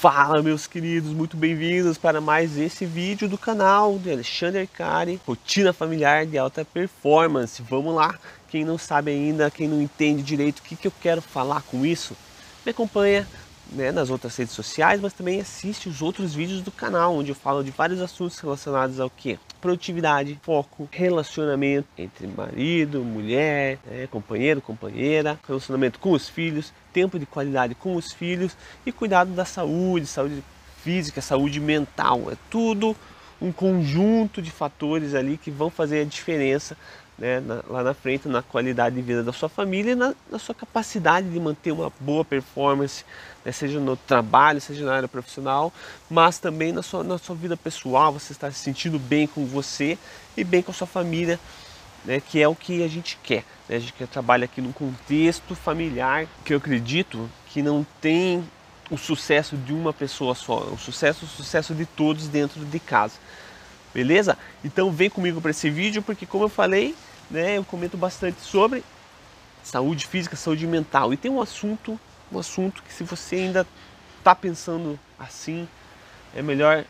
Fala meus queridos, muito bem-vindos para mais esse vídeo do canal de Alexandre Arcari, rotina familiar de alta performance. Vamos lá, quem não sabe ainda, quem não entende direito o que, que eu quero falar com isso, me acompanha né, nas outras redes sociais, mas também assiste os outros vídeos do canal, onde eu falo de vários assuntos relacionados ao que? Produtividade, foco, relacionamento entre marido, mulher, né, companheiro, companheira, relacionamento com os filhos, tempo de qualidade com os filhos e cuidado da saúde, saúde física, saúde mental. É tudo um conjunto de fatores ali que vão fazer a diferença né, na, lá na frente na qualidade de vida da sua família e na, na sua capacidade de manter uma boa performance, né, seja no trabalho, seja na área profissional, mas também na sua, na sua vida pessoal, você está se sentindo bem com você e bem com a sua família, né, que é o que a gente quer. Né, a gente quer trabalhar aqui num contexto familiar que eu acredito que não tem o sucesso de uma pessoa só, o sucesso, o sucesso de todos dentro de casa. Beleza? Então vem comigo para esse vídeo porque como eu falei, né, eu comento bastante sobre saúde física, saúde mental. E tem um assunto, um assunto que se você ainda está pensando assim, é melhor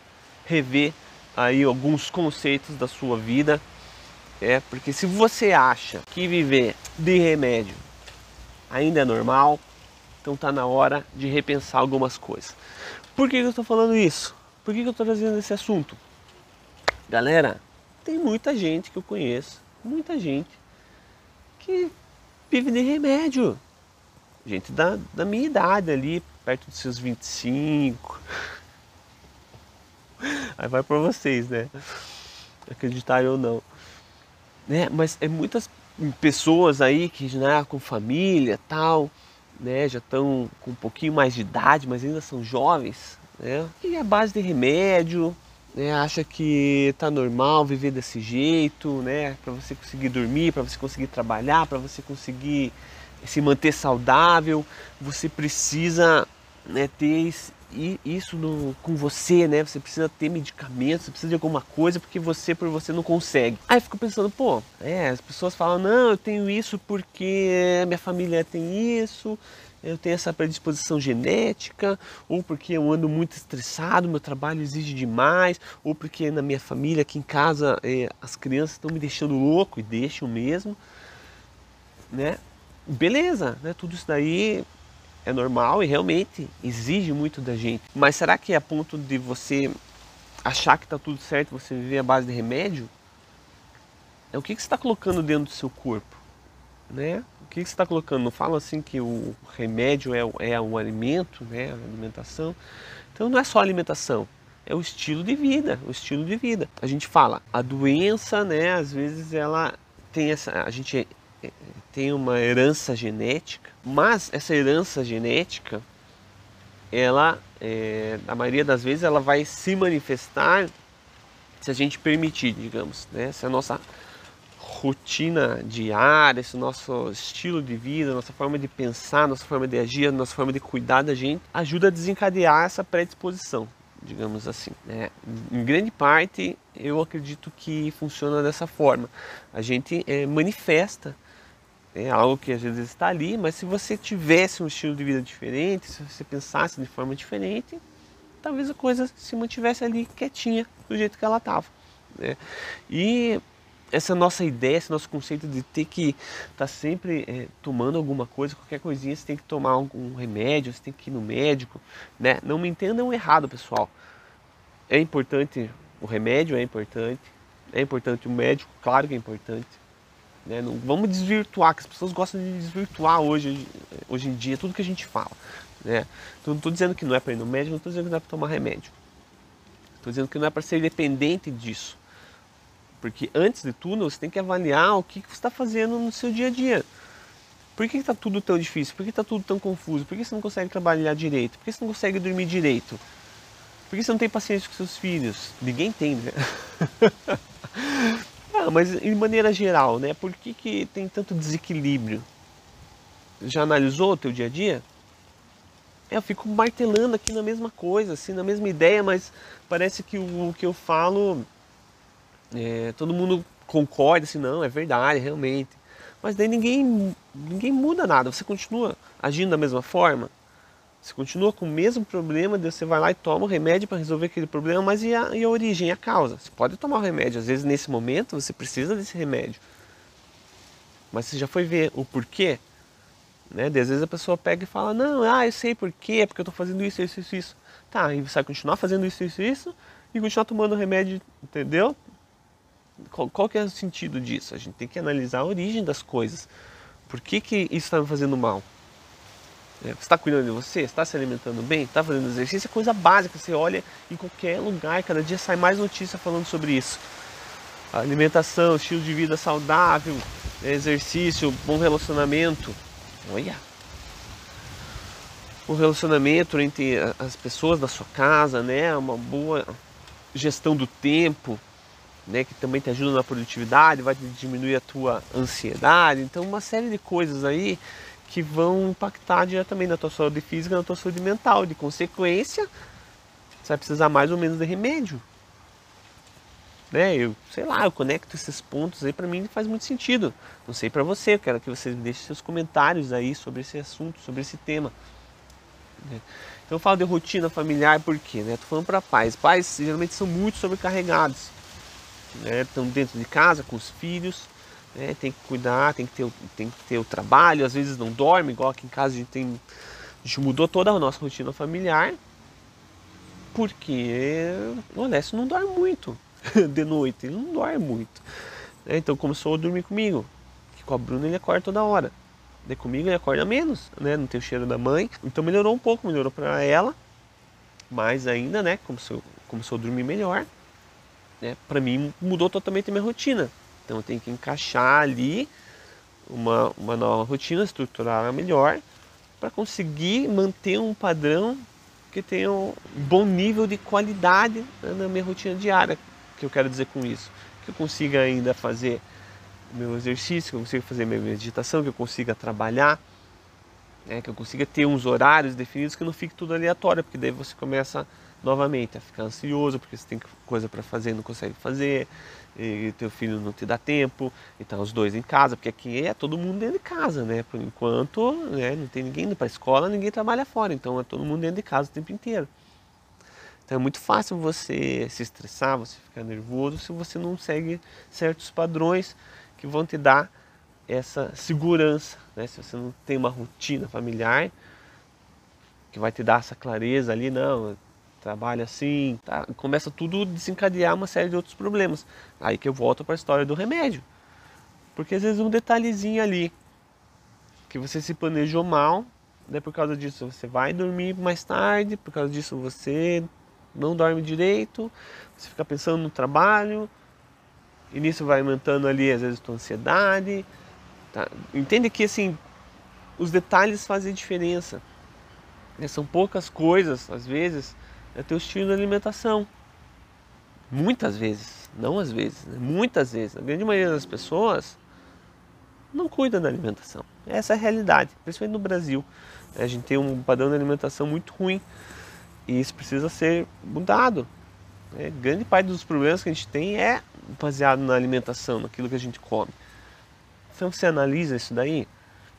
rever aí alguns conceitos da sua vida. É, porque se você acha que viver de remédio ainda é normal, então tá na hora de repensar algumas coisas. Por que eu estou falando isso? Por que eu estou trazendo esse assunto? Galera, tem muita gente que eu conheço muita gente que vive de remédio. Gente da, da minha idade ali, perto dos seus 25. Aí vai para vocês, né? Acreditarem ou não. Né? Mas é muitas pessoas aí que já com família tal, né? Já estão com um pouquinho mais de idade, mas ainda são jovens, né? E a base de remédio, né, acha que tá normal viver desse jeito, né, para você conseguir dormir, para você conseguir trabalhar, para você conseguir se manter saudável, você precisa né, ter isso no, com você, né? Você precisa ter medicamentos, você precisa de alguma coisa porque você por você não consegue. Aí fico pensando, pô, é, as pessoas falam, não, eu tenho isso porque minha família tem isso, eu tenho essa predisposição genética, ou porque eu ando muito estressado, meu trabalho exige demais, ou porque na minha família, aqui em casa, é, as crianças estão me deixando louco e deixam mesmo, né? Beleza, né? Tudo isso daí é normal e realmente exige muito da gente. Mas será que é a ponto de você achar que está tudo certo, você viver à base de remédio? É o que, que você está colocando dentro do seu corpo, né? Que você está colocando? Não fala assim que o remédio é, é o alimento, né? a alimentação. Então não é só alimentação, é o estilo de vida, o estilo de vida. A gente fala, a doença, né, às vezes ela tem essa, a gente é, tem uma herança genética, mas essa herança genética, ela, é, na maioria das vezes, ela vai se manifestar se a gente permitir, digamos, né? Se a nossa rotina diária, esse nosso estilo de vida, nossa forma de pensar, nossa forma de agir, nossa forma de cuidar da gente, ajuda a desencadear essa predisposição, digamos assim. Né? Em grande parte, eu acredito que funciona dessa forma. A gente é, manifesta é algo que às vezes está ali, mas se você tivesse um estilo de vida diferente, se você pensasse de forma diferente, talvez a coisa se mantivesse ali quietinha do jeito que ela estava. Né? E essa nossa ideia, esse nosso conceito de ter que estar tá sempre é, tomando alguma coisa, qualquer coisinha, você tem que tomar algum remédio, você tem que ir no médico, né? Não me entendam errado, pessoal. É importante o remédio, é importante. É importante o médico, claro que é importante. Né? Não, vamos desvirtuar, que as pessoas gostam de desvirtuar hoje, hoje em dia tudo que a gente fala. Né? Então, não estou dizendo que não é para ir no médico, não estou dizendo que não é para tomar remédio. Estou dizendo que não é para ser dependente disso. Porque antes de tudo, você tem que avaliar o que você está fazendo no seu dia a dia. Por que está tudo tão difícil? Por que está tudo tão confuso? Por que você não consegue trabalhar direito? Por que você não consegue dormir direito? Por que você não tem paciência com seus filhos? Ninguém tem, né? ah, mas em maneira geral, né? Por que, que tem tanto desequilíbrio? Já analisou o teu dia a dia? É, eu fico martelando aqui na mesma coisa, assim, na mesma ideia, mas parece que o, o que eu falo é, todo mundo concorda assim, não, é verdade, realmente. Mas daí ninguém, ninguém muda nada, você continua agindo da mesma forma. Você continua com o mesmo problema, você vai lá e toma o remédio para resolver aquele problema, mas e a, e a origem, a causa? Você pode tomar o remédio, às vezes nesse momento você precisa desse remédio. Mas você já foi ver o porquê? Né? às vezes a pessoa pega e fala, não, ah, eu sei porquê, é porque eu estou fazendo isso, isso, isso, isso. Tá, e você vai continuar fazendo isso, isso, isso, e continuar tomando remédio, entendeu? Qual, qual que é o sentido disso? A gente tem que analisar a origem das coisas. Por que, que isso está me fazendo mal? É, você está cuidando de você? Está se alimentando bem? Está fazendo exercício? É coisa básica. Você olha em qualquer lugar, cada dia sai mais notícia falando sobre isso. Alimentação, estilo de vida saudável, exercício, bom relacionamento. Olha! O relacionamento entre as pessoas da sua casa, né? Uma boa gestão do tempo, né? Que também te ajuda na produtividade, vai diminuir a tua ansiedade. Então, uma série de coisas aí que vão impactar diretamente na tua saúde física, na tua saúde mental. De consequência, você vai precisar mais ou menos de remédio. Né? Eu, sei lá, eu conecto esses pontos aí para mim faz muito sentido. Não sei para você, eu quero que vocês deixem seus comentários aí sobre esse assunto, sobre esse tema. Né? Então eu falo de rotina familiar porque, né? Tô falando para pais. Pais geralmente são muito sobrecarregados, né? Estão dentro de casa com os filhos, né? Tem que cuidar, tem que, ter, tem que ter o trabalho, às vezes não dorme, igual aqui em casa a gente tem. A gente mudou toda a nossa rotina familiar, porque o Alessio não dorme muito de noite, ele não dorme muito. Né? Então começou a dormir comigo, que com a Bruna ele acorda toda hora. Daí comigo ele acorda menos, né? Não tem o cheiro da mãe. Então melhorou um pouco, melhorou para ela. Mas ainda, né? Começou, começou a dormir melhor. Né? Para mim mudou totalmente a minha rotina. Então eu tenho que encaixar ali uma, uma nova rotina, estruturar ela melhor, para conseguir manter um padrão que tenha um bom nível de qualidade na minha rotina diária. Que eu quero dizer com isso? Que eu consiga ainda fazer meu exercício, que eu consiga fazer minha meditação, que eu consiga trabalhar, né, que eu consiga ter uns horários definidos que não fique tudo aleatório, porque daí você começa novamente a ficar ansioso, porque você tem coisa para fazer e não consegue fazer, e teu filho não te dá tempo, e tá os dois em casa, porque aqui é todo mundo dentro de casa, né? Por enquanto, né, não tem ninguém indo para escola, ninguém trabalha fora, então é todo mundo dentro de casa o tempo inteiro. Então é muito fácil você se estressar, você ficar nervoso se você não segue certos padrões que vão te dar essa segurança, né? Se você não tem uma rotina familiar que vai te dar essa clareza ali, não, trabalha assim, tá? começa tudo a desencadear uma série de outros problemas. Aí que eu volto para a história do remédio. Porque às vezes um detalhezinho ali que você se planejou mal, né, por causa disso você vai dormir mais tarde, por causa disso você não dorme direito, você fica pensando no trabalho, e nisso vai aumentando ali às vezes a tua ansiedade. Tá? Entende que assim, os detalhes fazem diferença. Né? São poucas coisas, às vezes, é teu estilo de alimentação. Muitas vezes, não às vezes, né? muitas vezes, a grande maioria das pessoas não cuida da alimentação. Essa é a realidade, principalmente no Brasil. A gente tem um padrão de alimentação muito ruim e isso precisa ser mudado. É, grande parte dos problemas que a gente tem é baseado na alimentação, naquilo que a gente come. Então você analisa isso daí,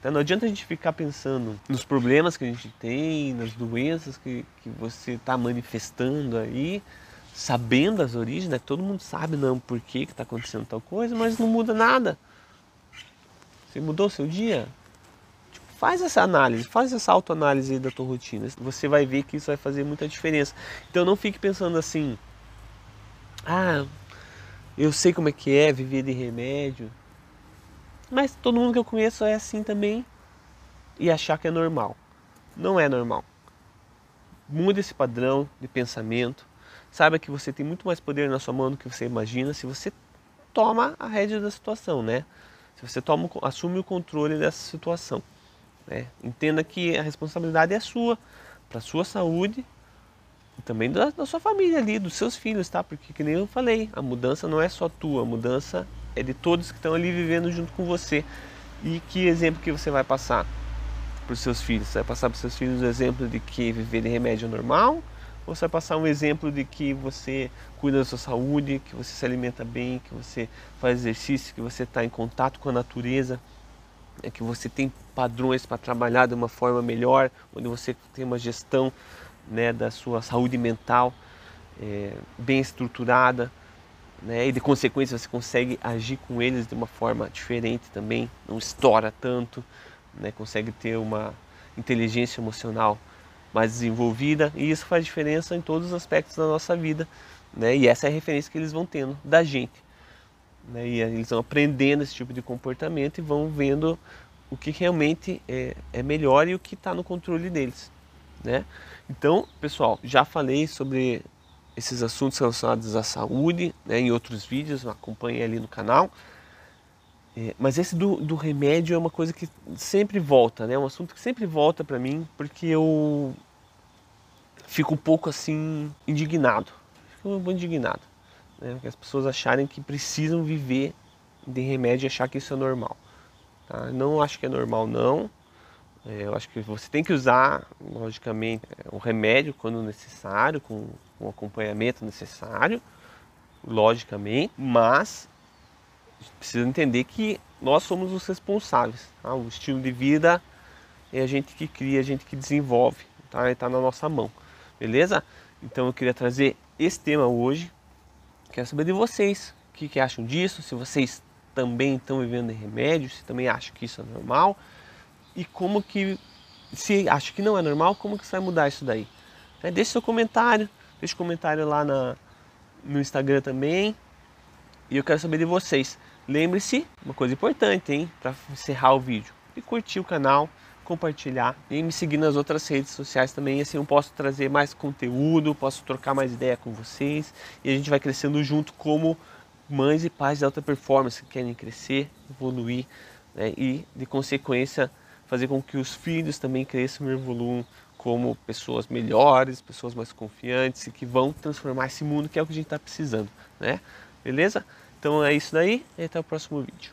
então, não adianta a gente ficar pensando nos problemas que a gente tem, nas doenças que, que você está manifestando aí, sabendo as origens, né? Todo mundo sabe não por que está acontecendo tal coisa, mas não muda nada. Você mudou o seu dia? Tipo, faz essa análise, faz essa autoanálise da tua rotina. Você vai ver que isso vai fazer muita diferença. Então não fique pensando assim, ah, eu sei como é que é viver de remédio. Mas todo mundo que eu conheço é assim também e achar que é normal. Não é normal. Mude esse padrão de pensamento. Saiba que você tem muito mais poder na sua mão do que você imagina se você toma a rédea da situação, né? Se você toma, assume o controle dessa situação. Né? Entenda que a responsabilidade é sua, para a sua saúde e também da, da, sua família ali, dos seus filhos, tá? Porque que nem eu falei, a mudança não é só tua, a mudança é de todos que estão ali vivendo junto com você. E que exemplo que você vai passar para os seus filhos? Você vai passar para os seus filhos o exemplo de que viver de remédio é normal? Ou você vai passar um exemplo de que você cuida da sua saúde, que você se alimenta bem, que você faz exercício, que você está em contato com a natureza? é que você tem padrões para trabalhar de uma forma melhor, onde você tem uma gestão né, da sua saúde mental é, bem estruturada, né, e de consequência você consegue agir com eles de uma forma diferente também, não estoura tanto, né, consegue ter uma inteligência emocional mais desenvolvida e isso faz diferença em todos os aspectos da nossa vida, né, e essa é a referência que eles vão tendo da gente. Né, e eles vão aprendendo esse tipo de comportamento e vão vendo o que realmente é, é melhor e o que está no controle deles. Né? Então, pessoal, já falei sobre esses assuntos relacionados à saúde né, em outros vídeos, acompanhe ali no canal. É, mas esse do, do, remédio é uma coisa que sempre volta, né? É um assunto que sempre volta para mim, porque eu fico um pouco assim indignado. Fico um pouco indignado. Né? Porque as pessoas acharem que precisam viver de remédio e achar que isso é normal. Tá? Não acho que é normal não. É, eu acho que você tem que usar, logicamente, o remédio quando necessário, com o acompanhamento necessário, logicamente, mas precisa entender que nós somos os responsáveis. Tá? O estilo de vida é a gente que cria, a gente que desenvolve, tá? Está na nossa mão, beleza? Então eu queria trazer esse tema hoje. Quero saber de vocês o que, que acham disso, se vocês também estão vivendo em remédios, se também acham que isso é normal e como que, se acha que não é normal, como que você vai mudar isso daí? É, deixe seu comentário, deixe comentário lá na, no Instagram também. E eu quero saber de vocês. Lembre-se, uma coisa importante, hein, para encerrar o vídeo, de curtir o canal, compartilhar e me seguir nas outras redes sociais também. Assim eu posso trazer mais conteúdo, posso trocar mais ideia com vocês e a gente vai crescendo junto como mães e pais de alta performance que querem crescer, evoluir né, e, de consequência, fazer com que os filhos também cresçam e evoluam como pessoas melhores, pessoas mais confiantes e que vão transformar esse mundo que é o que a gente está precisando, né? Beleza? Então é isso daí e até o próximo vídeo.